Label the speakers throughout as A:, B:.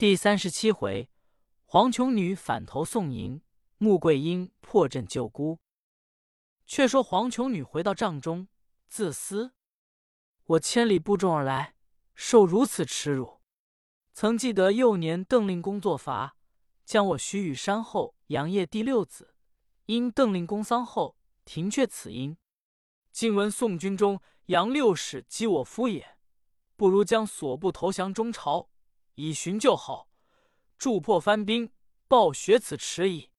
A: 第三十七回，黄琼女反投宋营，穆桂英破阵救姑。却说黄琼女回到帐中，自思：我千里步众而来，受如此耻辱。曾记得幼年邓令公作罚，将我许与山后杨业第六子，因邓令公丧后停却此音。今闻宋军中杨六使击我夫也，不如将所部投降中朝。以寻就好，助破番兵，报雪此迟矣。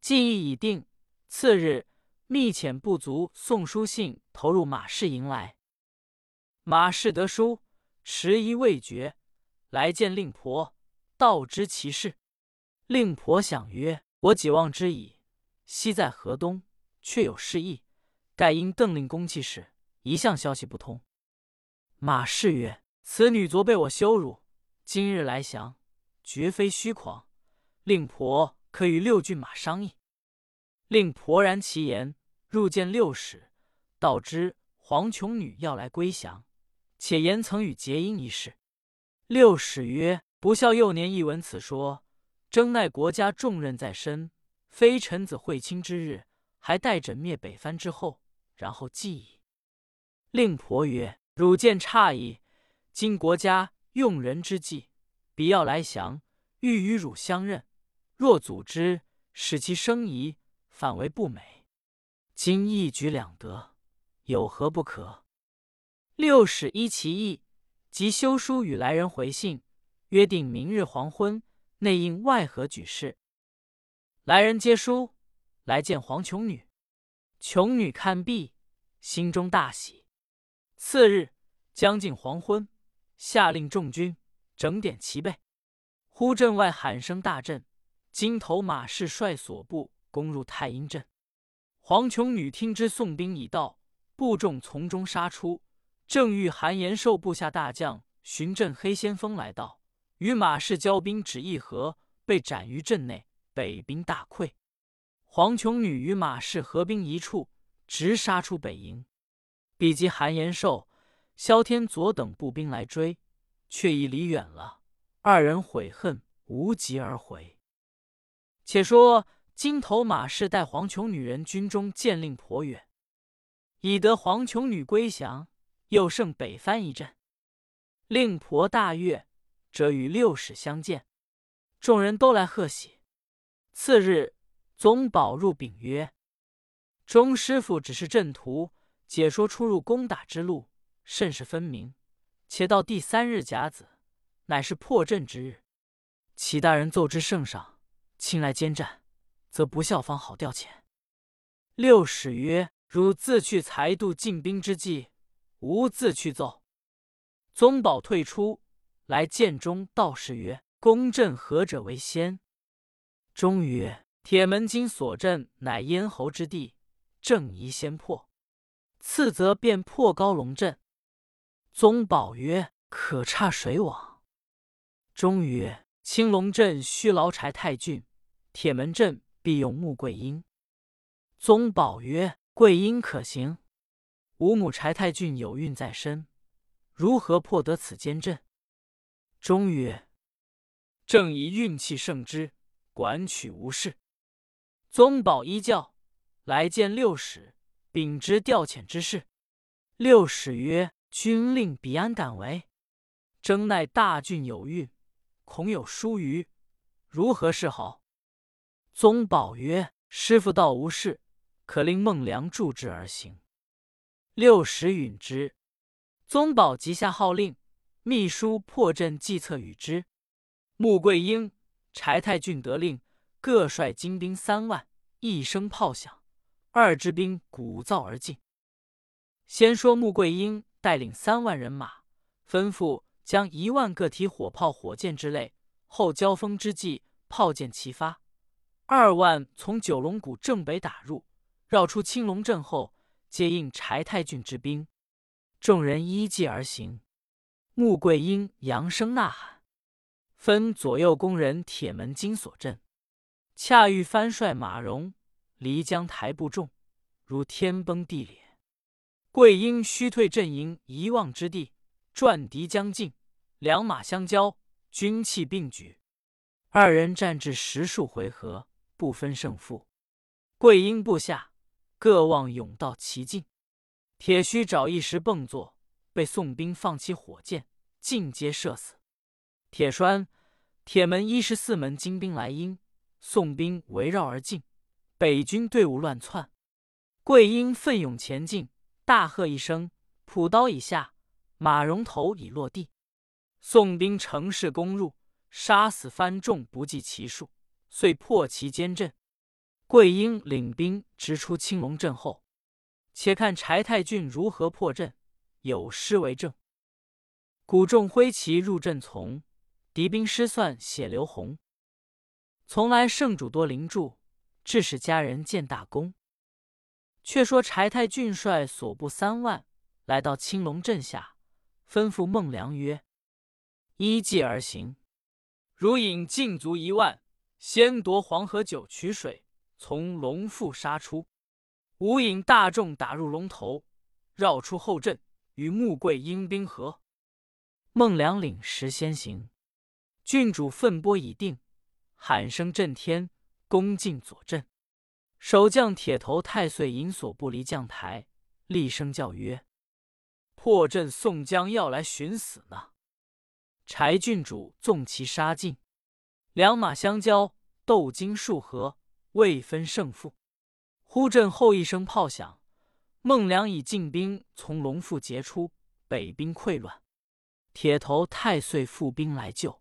A: 计议已定，次日密遣部卒送书信投入马氏营来。马氏得书，迟疑未决，来见令婆，道知其事。令婆想曰：“我几望之矣，昔在河东，却有失意，盖因邓令公气事，一向消息不通。”马氏曰：“此女昨被我羞辱。”今日来降，绝非虚狂。令婆可与六骏马商议。令婆然其言，入见六使，道知黄琼女要来归降，且言曾与结姻一事。六使曰：“不孝幼年一闻此说，争奈国家重任在身，非臣子会亲之日，还待枕灭北藩之后，然后计矣。”令婆曰：“汝见诧异。今国家。”用人之际，必要来降，欲与汝相认。若阻之，使其生疑，反为不美。今一举两得，有何不可？六使依其意，即修书与来人回信，约定明日黄昏内应外合举事。来人接书来见黄琼女，琼女看毕，心中大喜。次日将近黄昏。下令众军整点齐备。忽阵外喊声大震，金头马氏率所部攻入太阴阵。黄琼女听知宋兵已到，部众从中杀出，正遇韩延寿部下大将寻阵黑先锋来到，与马氏交兵只一合，被斩于阵内，北兵大溃。黄琼女与马氏合兵一处，直杀出北营，比及韩延寿。萧天佐等步兵来追，却已离远了。二人悔恨，无疾而回。且说金头马氏带黄琼女人军中见令颇远，已得黄琼女归降，又胜北藩一阵。令婆大悦，则与六使相见，众人都来贺喜。次日，宗保入禀曰：“钟师傅只是阵图，解说出入攻打之路。”甚是分明，且到第三日甲子，乃是破阵之日。齐大人奏之圣上，亲来监战，则不效方好调遣。六使曰：“汝自去裁度进兵之计，吾自去奏。”宗保退出来见中道士曰：“攻阵何者为先？”中曰：“铁门津所镇乃咽喉之地，正宜先破。次则便破高龙阵。”宗保曰：“可差谁往？”中曰：“青龙镇需劳柴太俊，铁门镇必用穆桂英。”宗保曰：“桂英可行。吾母柴太俊有孕在身，如何破得此坚阵？”中曰：“正以运气胜之，管取无事。”宗保依教来见六使，禀知调遣之事。六使曰：君令彼安敢为？征奈大郡有孕，恐有疏虞，如何是好？宗保曰：“师傅道无事，可令孟良助之而行。”六十允之。宗保即下号令，秘书破阵计策与之。穆桂英、柴太俊得令，各率精兵三万，一声炮响，二支兵鼓噪而进。先说穆桂英。带领三万人马，吩咐将一万个提火炮、火箭之类。后交锋之际，炮箭齐发，二万从九龙谷正北打入，绕出青龙镇后，接应柴太俊之兵。众人依计而行。穆桂英扬声呐喊，分左右宫人铁门金锁阵。恰遇番帅马荣、离江台步众，如天崩地裂。桂英虚退阵营一望之地，转敌将近，两马相交，军器并举，二人战至十数回合，不分胜负。桂英部下各望甬到其境，铁须找一时蹦坐，被宋兵放起火箭，尽皆射死。铁栓、铁门一十四门精兵来应，宋兵围绕而进，北军队伍乱窜。桂英奋勇前进，大喝一声：“朴刀已下，马戎头已落地。”宋兵乘势攻入，杀死番众不计其数，遂破其坚阵。桂英领兵直出青龙阵后，且看柴太俊如何破阵。有诗为证：“鼓众挥旗入阵从，敌兵失算血流红。从来圣主多灵助，致使家人见大功。”却说柴太俊率所部三万来到青龙镇下，吩咐孟良曰：“依计而行，如引禁卒一万，先夺黄河九曲水，从龙腹杀出；吾引大众打入龙头，绕出后阵，与穆桂英兵合。”孟良领时先行，郡主奋波已定，喊声震天，攻进左阵。守将铁头太岁引所不离将台，厉声叫曰：“破阵宋江要来寻死呢！”柴郡主纵骑杀进，两马相交，斗经数合，未分胜负。忽阵后一声炮响，孟良以进兵从龙腹截出，北兵溃乱。铁头太岁复兵来救，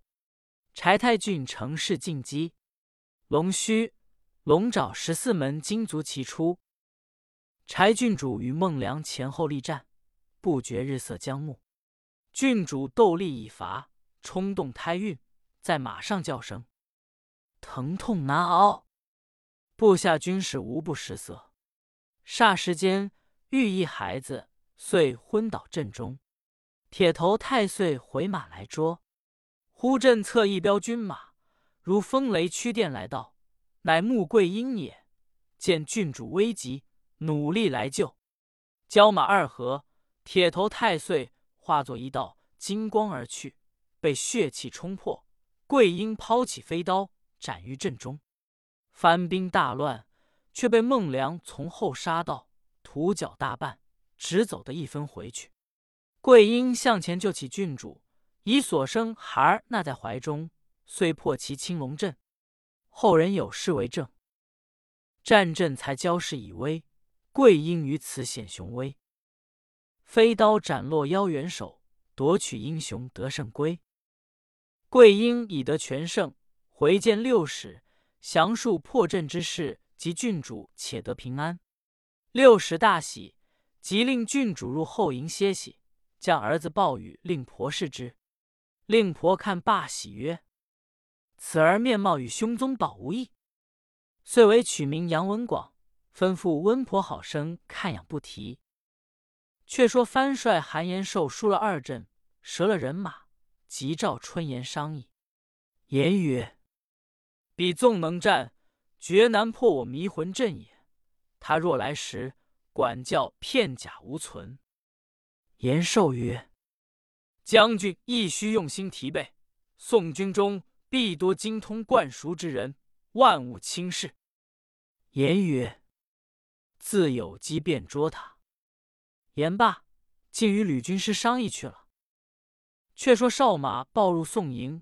A: 柴太俊乘势进击，龙须。龙爪十四门金足齐出，柴郡主与孟良前后力战，不觉日色将暮。郡主斗力已乏，冲动胎孕，在马上叫声：“疼痛难熬！”部下军士无不失色。霎时间，遇一孩子，遂昏倒阵中。铁头太岁回马来捉，忽阵侧一彪军马，如风雷驱电来到。乃穆桂英也，见郡主危急，努力来救。交马二合，铁头太岁化作一道金光而去，被血气冲破。桂英抛起飞刀，斩于阵中。番兵大乱，却被孟良从后杀到，土脚大半，只走得一分回去。桂英向前救起郡主，以所生孩儿纳在怀中，遂破其青龙阵。后人有诗为证：“战阵才交势以威，桂英于此显雄威。飞刀斩落妖元首，夺取英雄得胜归。”桂英已得全胜，回见六使，详述破阵之事及郡主且得平安。六使大喜，即令郡主入后营歇息，将儿子抱与令婆视之。令婆看罢，喜曰。此儿面貌与兄宗宝无异，遂为取名杨文广，吩咐温婆好生看养不提。却说番帅韩延寿输了二阵，折了人马，急召春言商议。言曰：“彼纵能战，绝难破我迷魂阵也。他若来时，管教片甲无存。”延寿曰：“将军亦须用心提备，宋军中。”必多精通灌熟之人，万勿轻视。言曰：“自有机便捉他。”言罢，竟与吕军师商议去了。却说哨马报入宋营，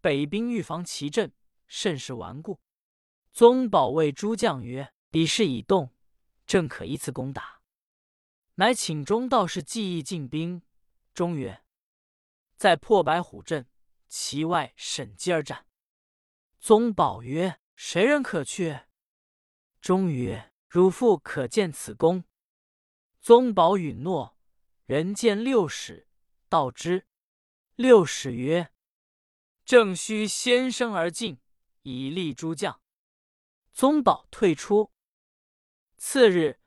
A: 北兵预防其阵，甚是顽固。宗保谓诸将曰：“彼势已动，正可依次攻打。”乃请中道士计议进兵。中曰：“在破白虎阵。”其外审机而战。宗保曰：“谁人可去？”钟曰：“汝父可见此功。”宗保允诺。人见六使，道之。六使曰：“正须先声而进，以立诸将。”宗保退出。次日，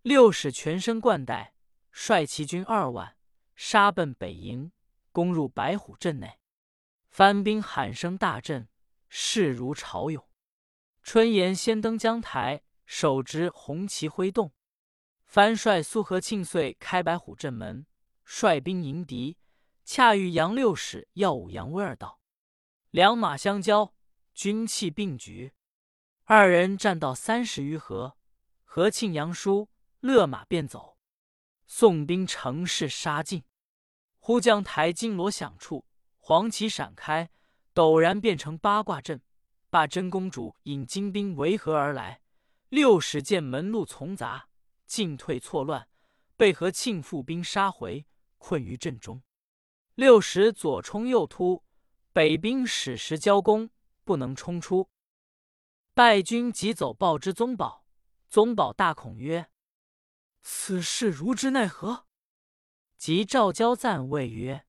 A: 六使全身冠带，率其军二万，杀奔北营，攻入白虎阵内。番兵喊声大震，势如潮涌。春言先登江台，手执红旗挥动。番帅苏和庆遂开白虎阵门，率兵迎敌。恰遇杨六使耀武扬威而到。两马相交，军器并举，二人战到三十余合，何庆、杨叔勒马便走。宋兵乘势杀进，忽将台金锣响处，黄旗闪开，陡然变成八卦阵。把真公主引金兵围合而来，六使见门路丛杂，进退错乱，被何庆复兵杀回，困于阵中。六使左冲右突，北兵矢石交攻，不能冲出。败军急走报之宗保，宗保大恐曰。此事如之奈何？即召交赞谓曰：“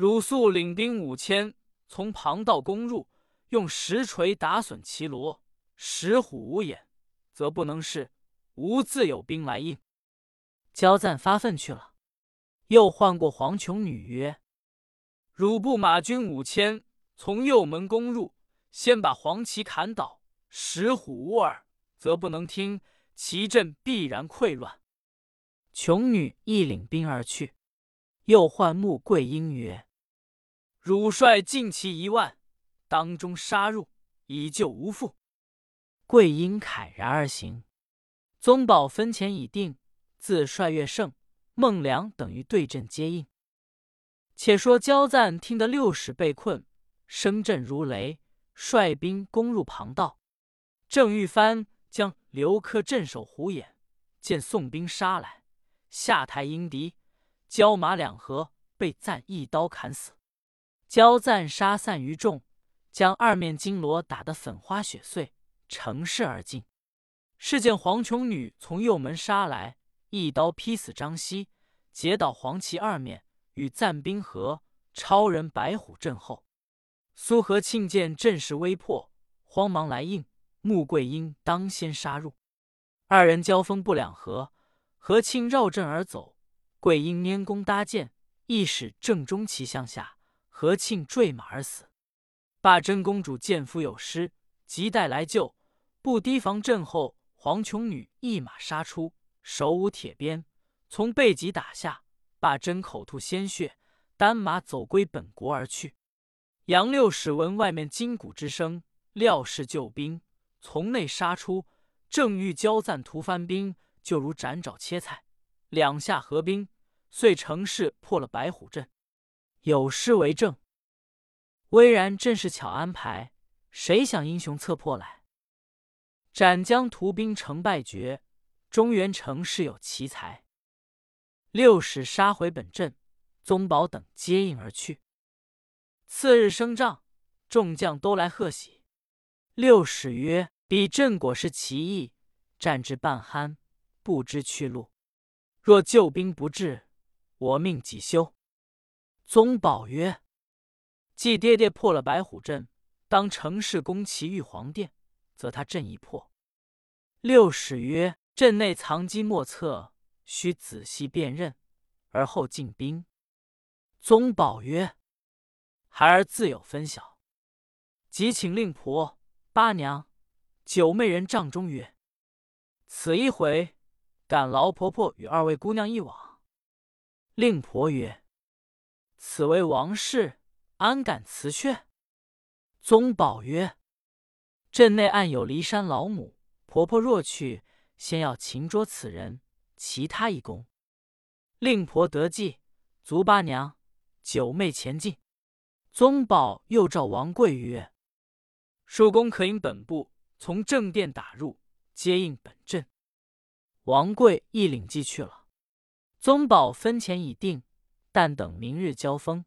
A: 汝素领兵五千，从旁道攻入，用石锤打损其罗，石虎无眼，则不能事。吾自有兵来应。”交赞发愤去了。又唤过黄琼女曰：“汝部马军五千，从右门攻入，先把黄旗砍倒，石虎无耳，则不能听。”其阵必然溃乱。琼女亦领兵而去。又唤穆桂英曰：“汝率尽骑一万，当中杀入，以救无父。”桂英慨然而行。宗保分前已定，自率乐胜、孟良等于对阵接应。且说焦赞听得六使被困，声震如雷，率兵攻入庞道。郑玉帆将。刘克镇守虎眼，见宋兵杀来，下台迎敌，交马两合，被赞一刀砍死。焦赞杀散于众，将二面金锣打得粉花雪碎，乘势而进。是见黄琼女从右门杀来，一刀劈死张熙，截倒黄旗二面，与赞兵合，超人白虎阵后。苏和庆见阵势微破，慌忙来应。穆桂英当先杀入，二人交锋不两合，何庆绕阵而走，桂英拈弓搭箭，亦使正中旗向下，何庆坠马而死。霸真公主见夫有失，急待来救，不提防阵后黄琼女一马杀出，手舞铁鞭，从背脊打下，霸真口吐鲜血，单马走归本国而去。杨六使闻外面金鼓之声，料是救兵。从内杀出，正欲交赞屠番兵，就如斩爪切菜，两下合兵，遂乘势破了白虎阵。有诗为证：“巍然正是巧安排，谁想英雄策破来？斩将屠兵成败决，中原城事有奇才。”六使杀回本阵，宗保等接应而去。次日升帐，众将都来贺喜。六使曰：“彼阵果是奇异，战至半酣，不知去路。若救兵不至，我命己休。”宗保曰：“既爹爹破了白虎阵，当乘势攻其玉皇殿，则他阵已破。”六使曰：“阵内藏机莫测，需仔细辨认，而后进兵。”宗保曰：“孩儿自有分晓。”即请令婆。八娘、九妹人帐中曰：“此一回，敢劳婆婆与二位姑娘一往。”令婆曰：“此为王事，安敢辞却？”宗保曰：“镇内暗有骊山老母，婆婆若去，先要擒捉此人，其他一功。”令婆得计，足八娘、九妹前进。宗保又召王贵曰。叔公可引本部从正殿打入，接应本阵。王贵亦领计去了。宗保分钱已定，但等明日交锋。